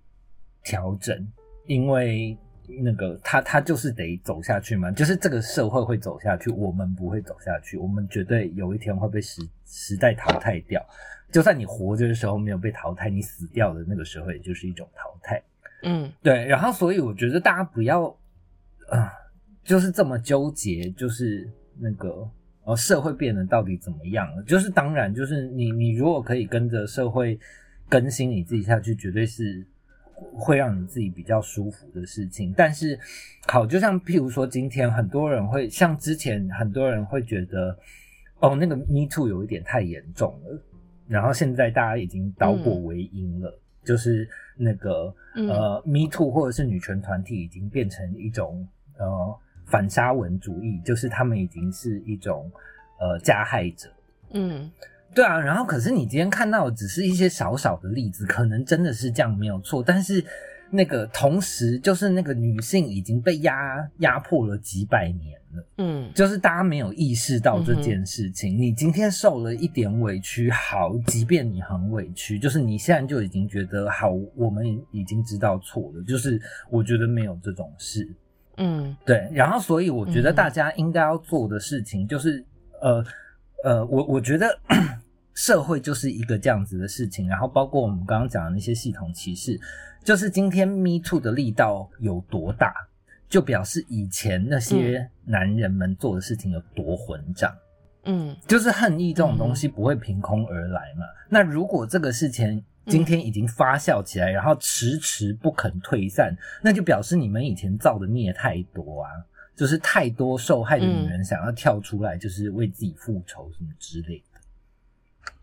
S3: 调整，因为那个他他就是得走下去嘛，就是这个社会会走下去，我们不会走下去，我们绝对有一天会被时时代淘汰掉。就算你活着的时候没有被淘汰，你死掉的那个时候也就是一种淘汰。
S2: 嗯
S3: 对，然后所以我觉得大家不要，啊、就是这么纠结，就是那个呃，社会变得到底怎么样了？就是当然，就是你你如果可以跟着社会更新你自己下去，绝对是会让你自己比较舒服的事情。但是，好，就像譬如说，今天很多人会像之前很多人会觉得，哦，那个 Me Too 有一点太严重了，然后现在大家已经倒果为因了。就是那个
S2: 嗯
S3: 呃，Me Too 或者是女权团体已经变成一种呃反沙文主义，就是他们已经是一种呃加害者。
S2: 嗯
S3: 对啊，然后可是你今天看到的只是一些小小的例子，可能真的是这样没有错，但是那个同时就是那个女性已经被压压迫了几百年了。
S2: 嗯
S3: 就是大家没有意识到这件事情。你今天受了一点委屈，好，即便你很委屈，就是你现在就已经觉得好，我们已经知道错了。就是我觉得没有这种事，
S2: 嗯
S3: 对。然后，所以我觉得
S2: 嗯
S3: 大家应该要做的事情就是，呃呃，我我觉得 社会就是一个这样子的事情。然后，包括我们刚刚讲的那些系统歧视，就是今天 Me Too 的力道有多大。就表示以前那些男人们做的事情有多混账，
S2: 嗯
S3: 就是恨意这种东西不会凭空而来嘛。那如果这个事情今天已经发酵起来，然后迟迟不肯退散，那就表示你们以前造的孽太多啊，就是太多受害的女人想要跳出来，就是为自己复仇什么之类的。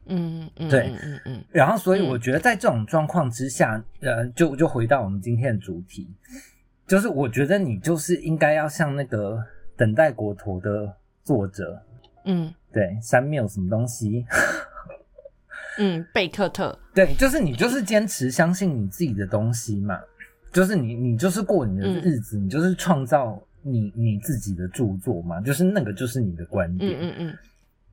S2: 嗯嗯，
S3: 对。
S2: 嗯嗯。嗯
S3: 然后，所以
S2: 嗯
S3: 我觉得在这种状况之下，呃，就就回到我们今天的主题，就是我觉得你就是应该要像那个《等待国陀》的作者，
S2: 嗯。
S3: 对山缪什么东西，
S2: 嗯，贝克特，
S3: 对，就是你就是坚持相信你自己的东西嘛，就是你你就是过你的
S2: 嗯
S3: 日子，你就是创造你你自己的著作嘛，就是那个就是你的观
S2: 嗯
S3: 点，
S2: 嗯嗯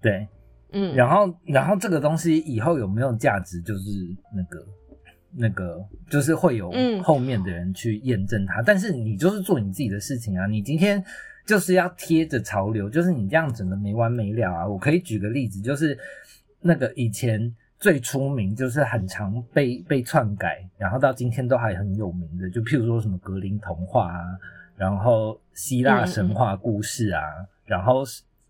S3: 对，
S2: 嗯，
S3: 然后，然后这个东西以后有没有价值，就是那个那个，就是会有
S2: 嗯
S3: 后面的人去验证它。但是你就是做你自己的事情啊，你今天就是要贴着潮流，就是你这样整的没完没了啊。我可以举个例子，就是那个以前最出名，就是很常被被篡改，然后到今天都还很有名的，就譬如说什么格林童话啊，然后希腊神话故事啊，然后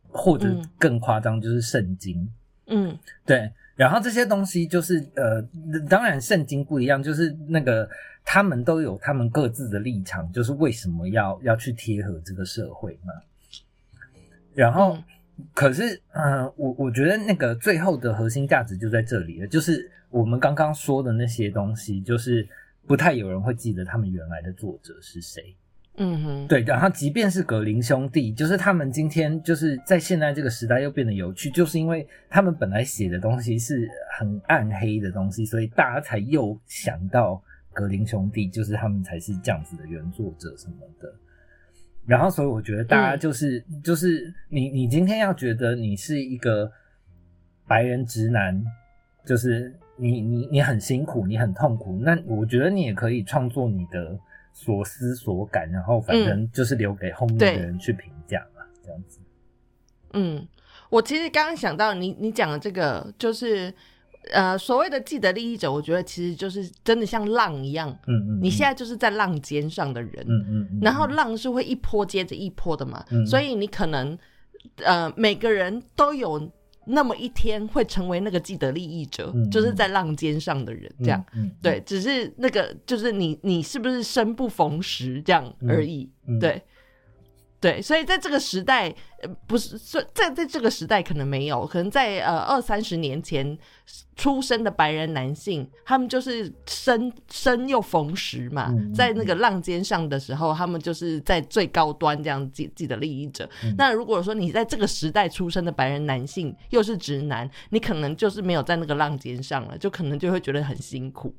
S3: 或者
S2: 嗯
S3: 更夸张就是圣经。
S2: 嗯
S3: 对，然后这些东西就是呃，当然圣经不一样，就是那个他们都有他们各自的立场，就是为什么要要去贴合这个社会嘛。然后，
S2: 嗯
S3: 可是，嗯、我我觉得那个最后的核心价值就在这里了，就是我们刚刚说的那些东西，就是不太有人会记得他们原来的作者是谁。
S2: 嗯哼，
S3: 对，然后即便是格林兄弟，就是他们今天就是在现在这个时代又变得有趣，就是因为他们本来写的东西是很暗黑的东西，所以大家才又想到格林兄弟，就是他们才是这样子的原作者什么的。然后，所以我觉得大家就是、就是你你今天要觉得你是一个白人直男，就是你你你很辛苦，你很痛苦，那我觉得你也可以创作你的所思所感，然后反正就是留给后面的人去评价嘛，这样子。
S2: 嗯，我其实刚刚想到你你讲的这个，就是呃所谓的既得利益者，我觉得其实就是真的像浪一样，
S3: 嗯嗯，
S2: 你现在就是在浪尖上的人，
S3: 嗯嗯嗯，
S2: 然后浪是会一波接着一波的嘛，
S3: 嗯。
S2: 所以你可能呃每个人都有那么一天会成为那个既得利益者，
S3: 嗯
S2: 就是在浪尖上的人这样。对，只是那个就是你你是不是生不逢时这样而已。
S3: 嗯。
S2: 对，对，所以在这个时代，呃，不是说在在这个时代可能没有，可能在呃二三十年前出生的白人男性，他们就是生生又逢时嘛，
S3: 嗯
S2: 在那个浪尖上的时候，他们就是在最高端这样自己的利益者。
S3: 嗯
S2: 那如果说你在这个时代出生的白人男性又是直男，你可能就是没有在那个浪尖上了，就可能就会觉得很辛苦。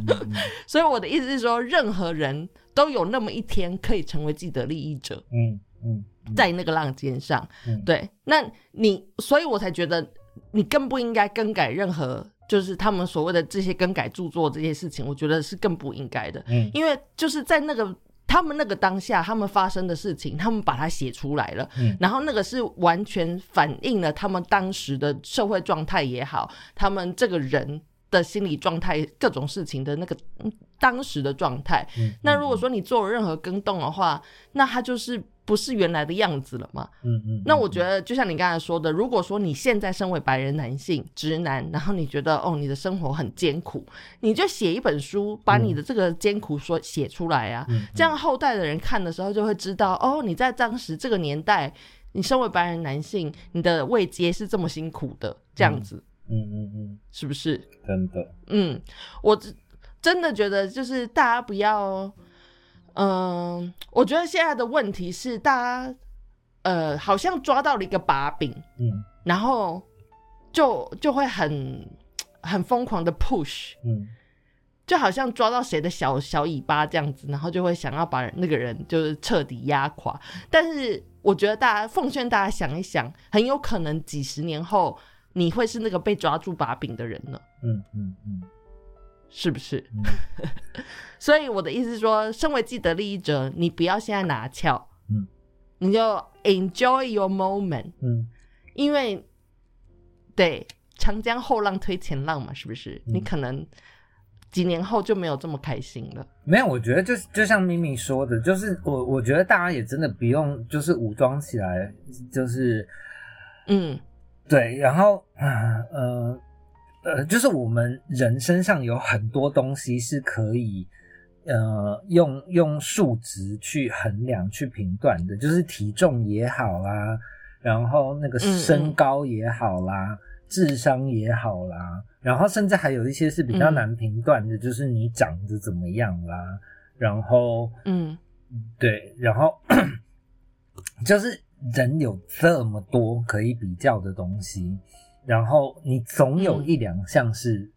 S2: 所以我的意思是说，任何人都有那么一天可以成为既得利益者。
S3: 嗯嗯嗯，
S2: 在那个浪尖上，
S3: 嗯。
S2: 对，那你，所以我才觉得你更不应该更改任何，就是他们所谓的这些更改著作这些事情，我觉得是更不应该的，
S3: 嗯。
S2: 因为就是在那个他们那个当下，他们发生的事情，他们把它写出来了，
S3: 嗯。
S2: 然后那个是完全反映了他们当时的社会状态也好，他们这个人的心理状态，各种事情的那个嗯当时的状态。
S3: 嗯
S2: 那如果说你做了任何更动的话，那它就是不是原来的样子了嘛？
S3: 嗯嗯，
S2: 那我觉得，就像你刚才说的，如果说你现在身为白人男性、直男，然后你觉得哦，你的生活很艰苦，你就写一本书，把你的这个艰苦说写出来啊，
S3: 嗯
S2: 这样后代的人看的时候就会知道，哦，你在当时这个年代，你身为白人男性，你的未接是这么辛苦的，这样子、
S3: 嗯嗯嗯，
S2: 是不是？
S3: 真的，
S2: 嗯，我真真的觉得就是大家不要，嗯、我觉得现在的问题是大家呃好像抓到了一个把柄，
S3: 嗯
S2: 然后就就会很很疯狂的 push，
S3: 嗯
S2: 就好像抓到谁的小小尾巴这样子，然后就会想要把那个人就是彻底压垮。但是我觉得大家奉劝大家想一想，很有可能几十年后你会是那个被抓住把柄的人呢，
S3: 嗯嗯嗯。
S2: 是不是？
S3: 嗯。
S2: 所以我的意思是说，身为既得利益者，你不要现在拿翘，
S3: 嗯，
S2: 你就 enjoy your moment，
S3: 嗯。
S2: 因为对长江后浪推前浪嘛，是不是？
S3: 嗯。
S2: 你可能几年后就没有这么开心了。
S3: 没有，我觉得就是就像咪咪说的，就是我我觉得大家也真的不用就是武装起来，就是
S2: 嗯
S3: 对，然后呃呃，就是我们人身上有很多东西是可以呃用用数值去衡量、去评断的，就是体重也好啦，然后那个
S2: 嗯
S3: 身高也好啦，智商也好啦，然后甚至还有一些是比较
S2: 嗯。
S3: 难评断的，就是你长得怎么样啦，然后
S2: 嗯。
S3: 对，然后 就是人有这么多可以比较的东西，然后你总有
S2: 嗯
S3: 一两项是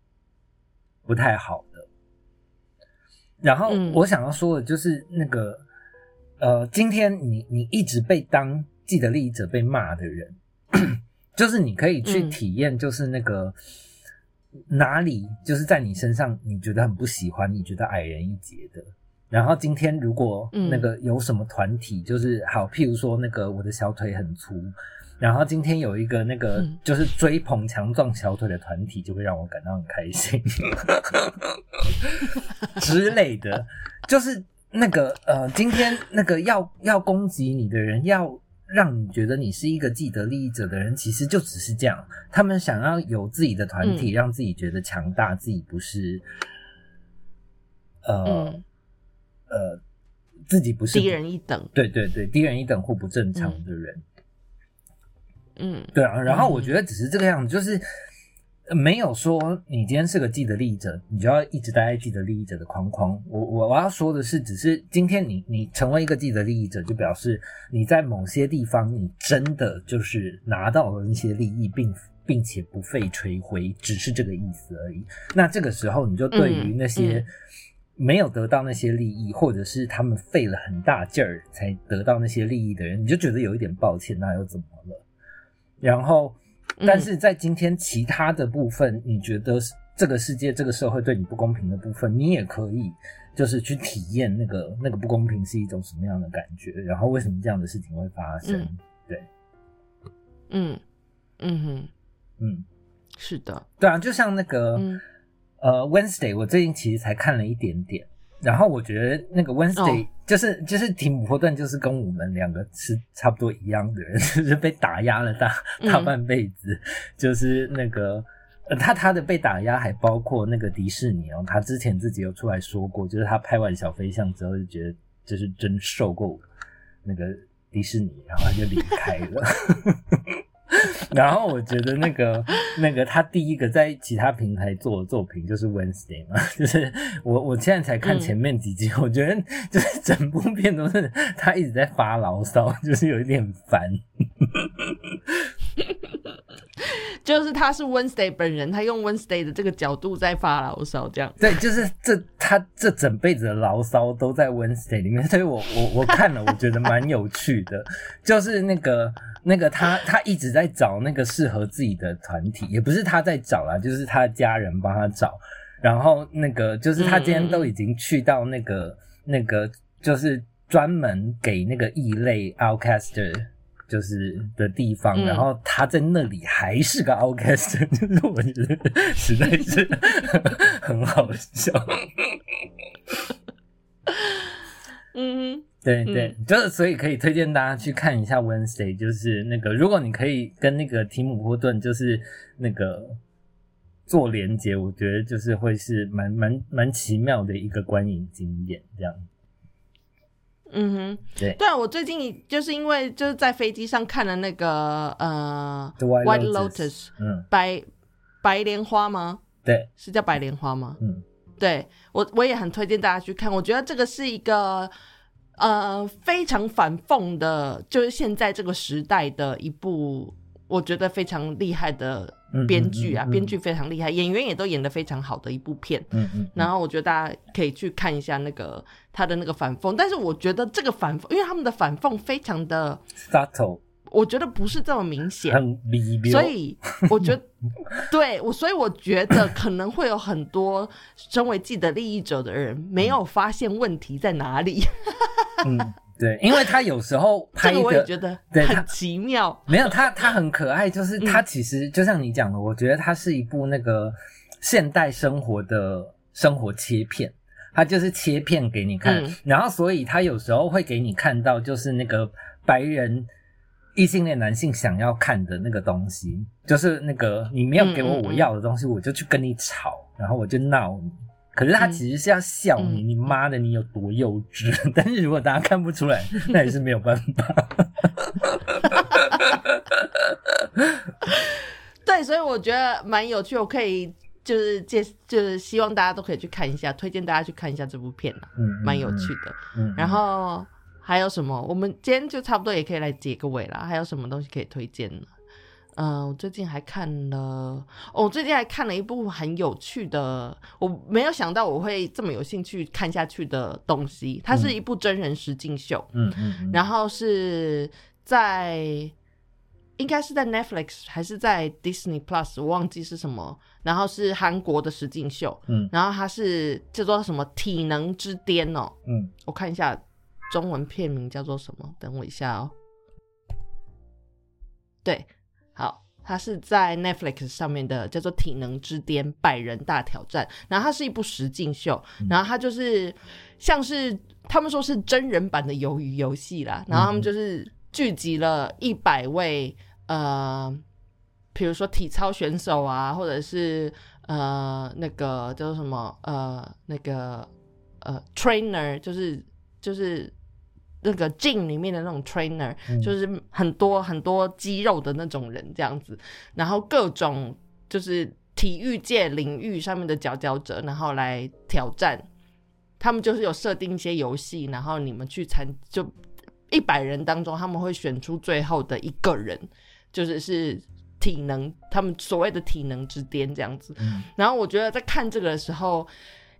S3: 不太好的。然后
S2: 嗯
S3: 我想要说的就是那个，呃，今天你你一直被当既得利益者被骂的人，就是你可以去
S2: 嗯
S3: 体验，就是那个。哪里就是在你身上你觉得很不喜欢，你觉得矮人一截的，然后今天如果
S2: 嗯
S3: 那个有什么团体，就是好，譬如说那个我的小腿很粗，然后今天有一个那个
S2: 嗯。
S3: 就是追捧强壮小腿的团体，就会让我感到很开心。之类的，就是那个呃，今天那个要要攻击你的人，要让你觉得你是一个既得利益者的人，其实就只是这样，他们想要有自己的团体，
S2: 嗯。
S3: 让自己觉得强大，自己不是呃。
S2: 嗯，
S3: 呃，自己不是
S2: 低人一等。
S3: 对对对，低人一等或不正常的人，
S2: 嗯
S3: 对啊。然后我觉得只是这个样子，就是呃没有说你今天是个既得利益者，你就要一直待在既得利益者的框框。我我我要说的是，只是今天你你成为一个既得利益者，就表示你在某些地方你真的就是拿到了那些利益，并并且不费吹灰，只是这个意思而已。那这个时候，你就对于那些、没有得到那些利益，或者是他们费了很大劲儿才得到那些利益的人，你就觉得有一点抱歉，那又怎么了？然后，
S2: 嗯。
S3: 但是在今天其他的部分，你觉得这个世界、这个社会对你不公平的部分，你也可以就是去体验那个那个不公平是一种什么样的感觉，然后为什么这样的事情会发生？
S2: 嗯
S3: 对，
S2: 嗯。嗯哼，
S3: 嗯，
S2: 是的，
S3: 对啊，就像那个、
S2: 嗯
S3: 呃，Wednesday，我最近其实才看了一点点，然后我觉得那个 Wednesday、
S2: 哦
S3: 就是就是提姆波顿，就是跟我们两个是差不多一样的人，就是被打压了大
S2: 嗯
S3: 大半辈子，就是那个。呃，他他的被打压还包括那个迪士尼哦，他之前自己有出来说过，就是他拍完小飞象之后就觉得就是真受够那个迪士尼，然后他就离开了。然后我觉得那个 那个他第一个在其他平台做的作品就是 Wednesday 嘛，就是我我现在才看前面几集，我觉得就是整部片都是他一直在发牢骚，就是有一点烦。
S2: 就是他是 Wednesday 本人，他用 Wednesday 的这个角度在发牢骚，这样。
S3: 对，就是这他这整辈子的牢骚都在 Wednesday 里面，所以我我我看了，我觉得蛮有趣的。就是那个那个他他一直在找那个适合自己的团体，也不是他在找啦，就是他的家人帮他找。然后那个就是他今天都已经去到那个那个就是专门给那个异类 Outcaster。就是的地方，然后他在那里还是个 outcast，就是我觉得实在是很好笑。
S2: 嗯，
S3: 对对，就是所以可以推荐大家去看一下 Wednesday，就是那个如果你可以跟那个提姆波顿就是那个做连接，我觉得就是会是蛮蛮蛮奇妙的一个观影经验，这样。
S2: 嗯哼，
S3: 对，
S2: 对啊，我最近就是因为就是在飞机上看了那个呃
S3: ，White
S2: Lotus，
S3: 嗯，
S2: 白白莲花吗？
S3: 对，
S2: 是叫白莲花吗？
S3: 嗯，
S2: 对我我也很推荐大家去看，我觉得这个是一个呃非常反讽的，就是现在这个时代的一部。我觉得非常厉害的编剧啊，编剧非常厉害，演员也都演的非常好的一部片。
S3: 嗯嗯。
S2: 然后我觉得大家可以去看一下那个他的那个反讽，但是我觉得这个反讽，因为他们的反讽非常的
S3: subtle，
S2: 我觉得不是这么明显，
S3: 很微妙。
S2: 所以我觉得，对我，所以我觉得可能会有很多身为既得利益者的人没有发现问题在哪里。
S3: 嗯。对，因为他有时候 拍的，
S2: 我也觉得很奇妙。
S3: 没有他，他很可爱，就是他其实就像你讲的，我觉得他是一部那个现代生活的生活切片，他就是切片给你看，然后所以他有时候会给你看到，就是那个白人异性恋男性想要看的那个东西，就是那个你没有给我我要的东西，我就去跟你吵，然后我就闹你。可是他其实是要笑你，你妈的，你有多幼稚？但是如果大家看不出来，那也是没有办法。
S2: 对，所以我觉得蛮有趣，我可以就是介，就是希望大家都可以去看一下，推荐大家去看一下这部片
S3: 嗯，
S2: 蛮有趣的。嗯，然后还有什么？我们今天就差不多也可以来结个尾了。还有什么东西可以推荐呢？嗯，我最近还看了，哦，我最近还看了一部很有趣的，我没有想到我会这么有兴趣看下去的东西。它是一部真人实境秀，
S3: 嗯嗯，
S2: 然后是在应该是在 Netflix 还是在 Disney Plus，我忘记是什么。然后是韩国的实境秀，
S3: 嗯，
S2: 然后它是叫做什么《体能之巅》哦，
S3: 嗯，
S2: 我看一下中文片名叫做什么，等我一下哦，对。好，它是在 Netflix 上面的，叫做《体能之巅：百人大挑战》。然后它是一部实境秀，然后它就是像是他们说是真人版的鱿鱼游戏啦。然后他们就是聚集了一百位呃，比如说体操选手啊，或者是呃那个叫做什么呃那个呃 trainer，就是就是。那个 gym 里面的那种 trainer，就是很多很多肌肉的那种人这样子，然后各种就是体育界领域上面的佼佼者，然后来挑战。他们就是有设定一些游戏，然后你们去参，就一百人当中，他们会选出最后的一个人，就是是体能，他们所谓的体能之巅这样子。然后我觉得在看这个的时候，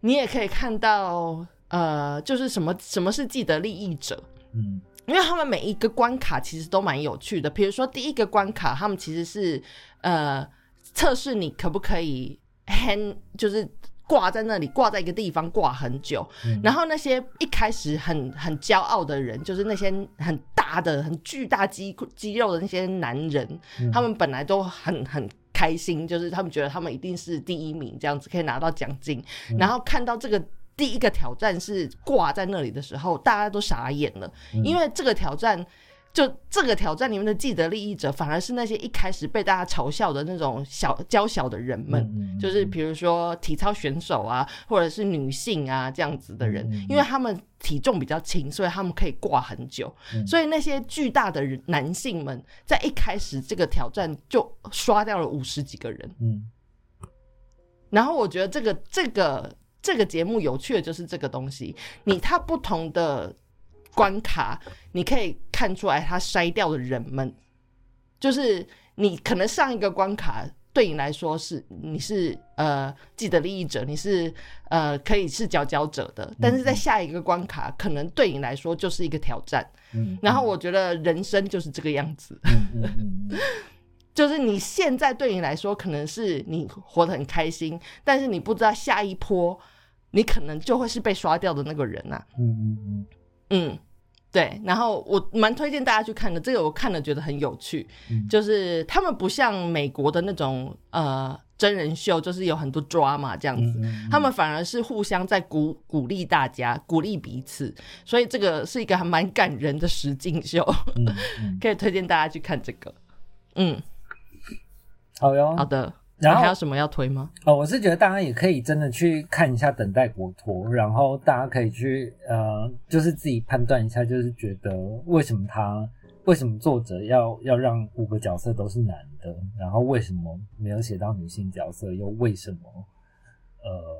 S2: 你也可以看到，呃，就是什么什么是既得利益者。
S3: 嗯，
S2: 因为他们每一个关卡其实都蛮有趣的。比如说第一个关卡，他们其实是呃测试你可不可以 hang，就是挂在那里，挂在一个地方挂很久。然后那些一开始很很骄傲的人，就是那些很大的、很巨大肌肌肉的那些男人，他们本来都很很开心，就是他们觉得他们一定是第一名，这样子可以拿到奖金。然后看到这个。第一个挑战是挂在那里的时候，大家都傻眼了，因为这个挑战就这个挑战里面的既得利益者，反而是那些一开始被大家嘲笑的那种小娇小的人们，
S3: 嗯
S2: 就是比如说体操选手啊，或者是女性啊这样子的人，因为他们体重比较轻，所以他们可以挂很久。
S3: 嗯。
S2: 所以那些巨大的人男性们，在一开始这个挑战就刷掉了五十几个人。
S3: 嗯。
S2: 然后我觉得这个这个这个节目有趣的就是这个东西，你它不同的关卡，你可以看出来它筛掉的人们，就是你可能上一个关卡对你来说是你是呃既得利益者，你是呃可以是佼佼者的，但是在下一个关卡可能对你来说就是一个挑战。
S3: 嗯，
S2: 然后我觉得人生就是这个样子，就是你现在对你来说可能是你活得很开心，但是你不知道下一波你可能就会是被刷掉的那个人啊。
S3: 嗯嗯嗯
S2: 嗯，对。然后我蛮推荐大家去看的，这个我看了觉得很有趣，
S3: 嗯
S2: 就是他们不像美国的那种呃真人秀，就是有很多 drama 这样子。
S3: 嗯嗯
S2: 他们反而是互相在鼓鼓励大家，鼓励彼此，所以这个是一个还蛮感人的实境秀，可以推荐大家去看这个。嗯，
S3: 好哟。
S2: 好的。
S3: 然后
S2: 还有什么要推吗？
S3: 哦，我是觉得大家也可以真的去看一下《等待国托》，然后大家可以去呃，就是自己判断一下，就是觉得为什么他为什么作者要要让五个角色都是男的，然后为什么没有写到女性角色，又为什么呃，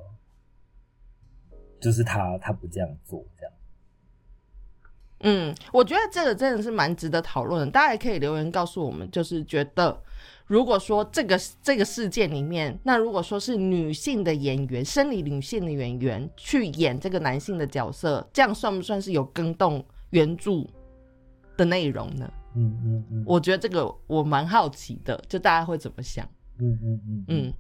S3: 就是他他不这样做。
S2: 嗯，我觉得这个真的是蛮值得讨论的，大家也可以留言告诉我们，就是觉得如果说这个这个事件里面，那如果说是女性的演员，生理女性的演员去演这个男性的角色，这样算不算是有更动原著的内容呢？
S3: 嗯嗯嗯，
S2: 我觉得这个我蛮好奇的，就大家会怎么想？
S3: 嗯嗯嗯
S2: 嗯，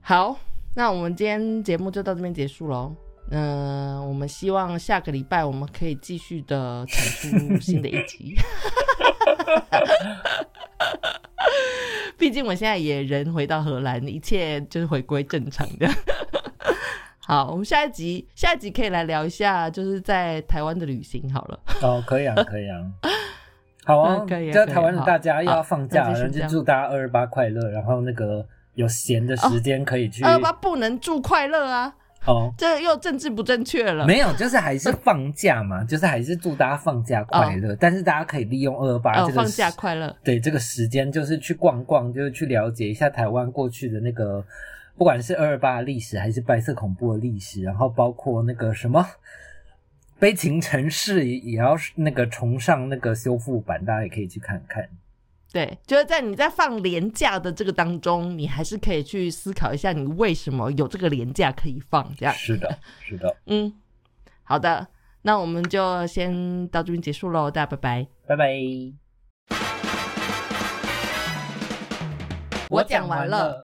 S2: 好，那我们今天节目就到这边结束喽。嗯、我们希望下个礼拜我们可以继续的产出新的一集。毕竟我现在也人回到荷兰，一切就是回归正常的。好，我们下一集下一集可以来聊一下，就是在台湾的旅行好了。
S3: 哦，可以啊，可以啊。好啊，
S2: 嗯可以啊
S3: 在台湾的大家又要放假了，就祝大家二二八快乐，然后那个有闲的时间可以去
S2: 二八不能祝快乐啊，
S3: 哦。
S2: 这又政治不正确了。
S3: 没有，就是还是放假嘛，就是还是祝大家放假快乐。但是大家可以利用二二八
S2: 哦，
S3: 这个
S2: 放假快乐。
S3: 对这个时间，就是去逛逛，就是去了解一下台湾过去的那个，不管是二二八的历史，还是白色恐怖的历史，然后包括那个什么悲情城市也也要那个重上那个修复版，大家也可以去看看。
S2: 对，就是在你在放廉价的这个当中，你还是可以去思考一下，你为什么有这个廉价可以放这样。
S3: 是的，是的，
S2: 嗯，好的，那我们就先到这边结束喽，大家拜拜。
S3: 拜拜。
S2: 我讲完了。